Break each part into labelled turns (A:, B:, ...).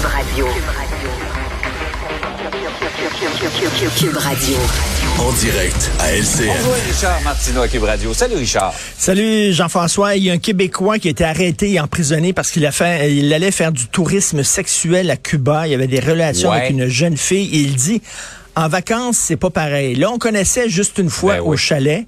A: Cube Radio. Cube Radio.
B: En direct à LCN.
C: Bonjour Richard Martineau à Cube Radio. Salut Richard.
D: Salut Jean-François. Il y a un Québécois qui a été arrêté et emprisonné parce qu'il a fait, il allait faire du tourisme sexuel à Cuba. Il y avait des relations
C: Ouais.
D: avec une jeune fille. Et il dit, en vacances, c'est pas pareil. Là, on connaissait juste une fois
C: Ben
D: au
C: oui.
D: chalet.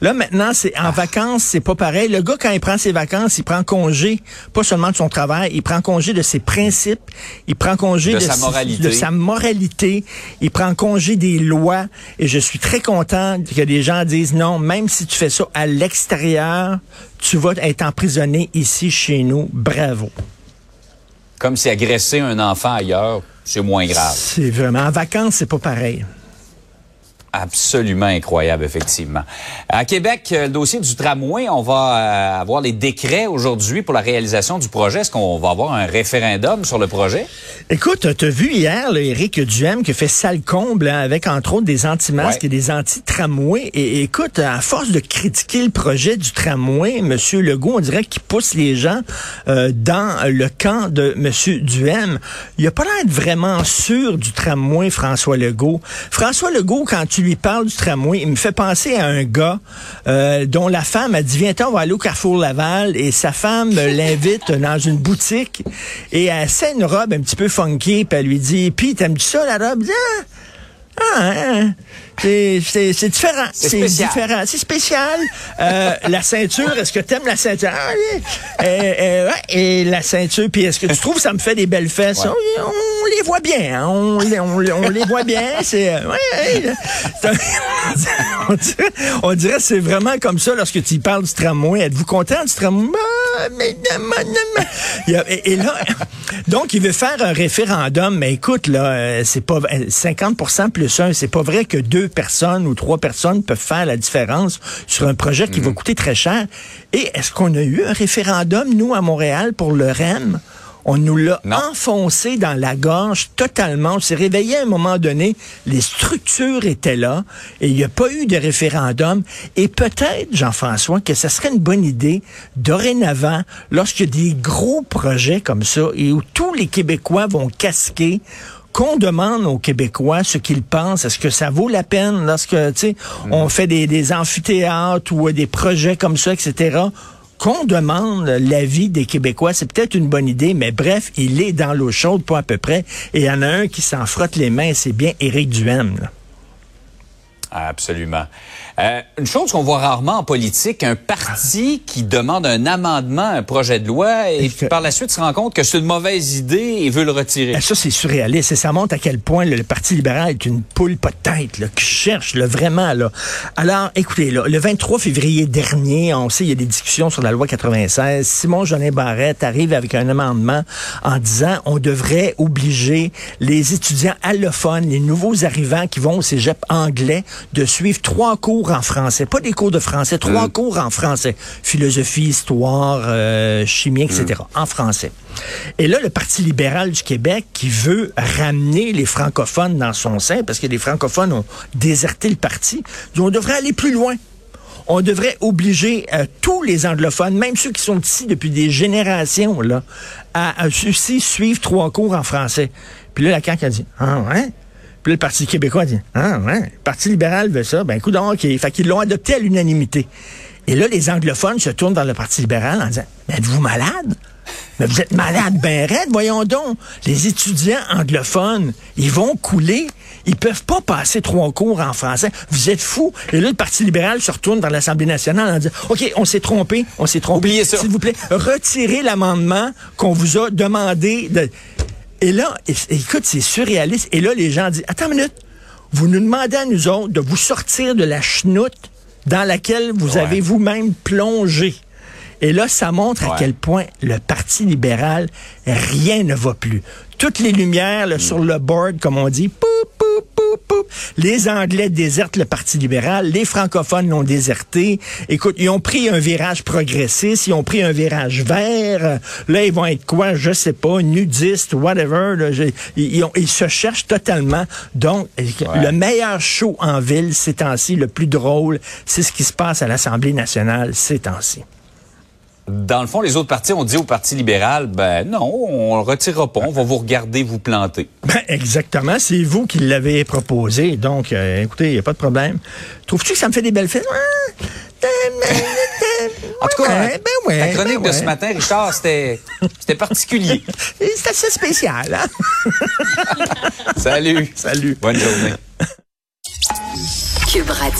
D: Là, maintenant, c'est en vacances, c'est pas pareil. Le gars, quand il prend ses vacances, il prend congé, pas seulement de son travail, il prend congé de ses principes, il prend congé
C: De
D: de,
C: sa moralité.
D: de sa moralité, il prend congé des lois. Et je suis très content que des gens disent non, même si tu fais ça à l'extérieur, tu vas être emprisonné ici chez nous. Bravo.
C: Comme si agresser un enfant ailleurs, c'est moins grave.
D: C'est vraiment en vacances, c'est pas pareil.
C: Absolument incroyable, effectivement. À Québec, euh, le dossier du tramway, on va euh, avoir les décrets aujourd'hui pour la réalisation du projet. Est-ce qu'on va avoir un référendum sur le projet?
D: Écoute, t'as vu hier, là, Éric Duhem qui a fait sale comble hein, avec entre autres des anti-masques
C: Ouais.
D: et des anti-tramways. Et, et écoute, à force de critiquer le projet du tramway, Monsieur Legault, on dirait qu'il pousse les gens euh, dans le camp de Monsieur Duhem. Il a pas l'air vraiment sûr du tramway, François Legault. François Legault, quand tu lui parles du tramway, il me fait penser à un gars euh, dont la femme a dit viens on va aller au Carrefour Laval et sa femme l'invite dans une boutique et elle sait une robe un petit peu funky puis elle lui dit puis t'aimes-tu ça la robe? Il dit, ah, ah, hein, c'est c'est- différent.
C: C'est
D: différent. C'est spécial. Euh, la ceinture, est-ce que t'aimes la ceinture? Ah, oui. Euh, euh, ouais, et la ceinture, puis est-ce que tu trouves que ça me fait des belles fesses?
C: Ouais.
D: On, on les voit bien. hein. On, les, on, les- on les voit bien. C'est, euh, ouais, on dirait, on dirait que c'est vraiment comme ça lorsque tu parles du tramway. Êtes-vous content du tramway? Ah, a- Et, et là, donc, il veut faire un référendum, mais écoute, là, euh, c'est pas euh, 50% plus un. C'est pas vrai que deux personnes ou trois personnes peuvent faire la différence sur un projet qui va coûter très cher. Et est-ce qu'on a eu un référendum, nous, à Montréal, pour le REM? On nous l'a enfoncé dans la gorge totalement. On s'est réveillé à un moment donné, les structures étaient là et il n'y a pas eu de référendum. Et peut-être, Jean-François, que ça serait une bonne idée, dorénavant, lorsqu'il y a des gros projets comme ça et où tous les Québécois vont casquer, qu'on demande aux Québécois ce qu'ils pensent. Est-ce que ça vaut la peine lorsque, tu sais, on fait des, des amphithéâtres ou des projets comme ça, etc., qu'on demande l'avis des Québécois, c'est peut-être une bonne idée, mais bref, il est dans l'eau chaude, pas à peu près. Et il y en a un qui s'en frotte les mains, c'est bien Éric Duhem. là.
C: Absolument. Euh, une chose qu'on voit rarement en politique, un parti qui demande un amendement à un projet de loi et
D: que-
C: par la suite se rend compte que c'est une mauvaise idée et veut le retirer.
D: Ah, Ça, c'est surréaliste. Et ça montre à quel point le Parti libéral est une poule pas de tête, là, qui cherche là, vraiment. Là. Alors, écoutez, là, le 23 février dernier, on sait, il y a des discussions sur la loi 96. Simon Jolin Barrette arrive avec un amendement en disant on devrait obliger les étudiants allophones, les nouveaux arrivants qui vont au cégep anglais, de suivre trois cours en français. Pas des cours de français, trois cours en français. Philosophie, histoire, euh, chimie, etc. En français. Et là, le Parti libéral du Québec qui veut ramener les francophones dans son sein, parce que les francophones ont déserté le parti, dit, on devrait aller plus loin. On devrait obliger euh, tous les anglophones, même ceux qui sont ici depuis des générations, là, à, suivre trois cours en français. Puis là, la CAQ a dit, ah ouais? Puis là, le Parti québécois dit, ah ouais, le Parti libéral veut ça, ben écoute, OK. Fait qu'ils l'ont adopté à l'unanimité. Et là, les anglophones se tournent vers le Parti libéral en disant, mais êtes-vous malade? Mais vous êtes malade ben raide, voyons donc. Les étudiants anglophones, ils vont couler. Ils peuvent pas passer trois cours en français. Vous êtes fous. Et là, le Parti libéral se retourne vers l'Assemblée nationale en disant, OK, on s'est trompé, on s'est trompé.
C: Oubliez ça.
D: S'il vous plaît, retirez l'amendement qu'on vous a demandé de... Et là, écoute, c'est surréaliste. Et là, les gens disent, attends une minute, vous nous demandez à nous autres de vous sortir de la chenoute dans laquelle vous
C: Ouais.
D: avez vous-même plongé. Et là, ça montre à quel point le Parti libéral, rien ne va plus. Toutes les lumières là, sur le board, comme on dit. Les Anglais désertent le Parti libéral, les francophones l'ont déserté. Écoute, ils ont pris un virage progressiste, ils ont pris un virage vert. Là, ils vont être quoi, je sais pas, nudistes, whatever. là. Je- ils, ils ont- ils se cherchent totalement. Donc, le meilleur show en ville ces temps-ci, le plus drôle, c'est ce qui se passe à l'Assemblée nationale ces temps-ci.
C: Dans le fond, les autres partis ont dit au Parti libéral, ben non, on le retirera pas, on va vous regarder vous planter.
D: Ben, exactement, c'est vous qui l'avez proposé. Donc, euh, écoutez, il n'y a pas de problème. Trouves-tu que ça me fait des belles fesses?
C: En tout cas,
D: Ouais, ben ouais,
C: ta chronique
D: ben
C: de ce matin, Richard, c'était c'était particulier.
D: C'est assez spécial, hein?
C: Salut.
D: Salut.
C: Bonne journée.
A: Cube Radio.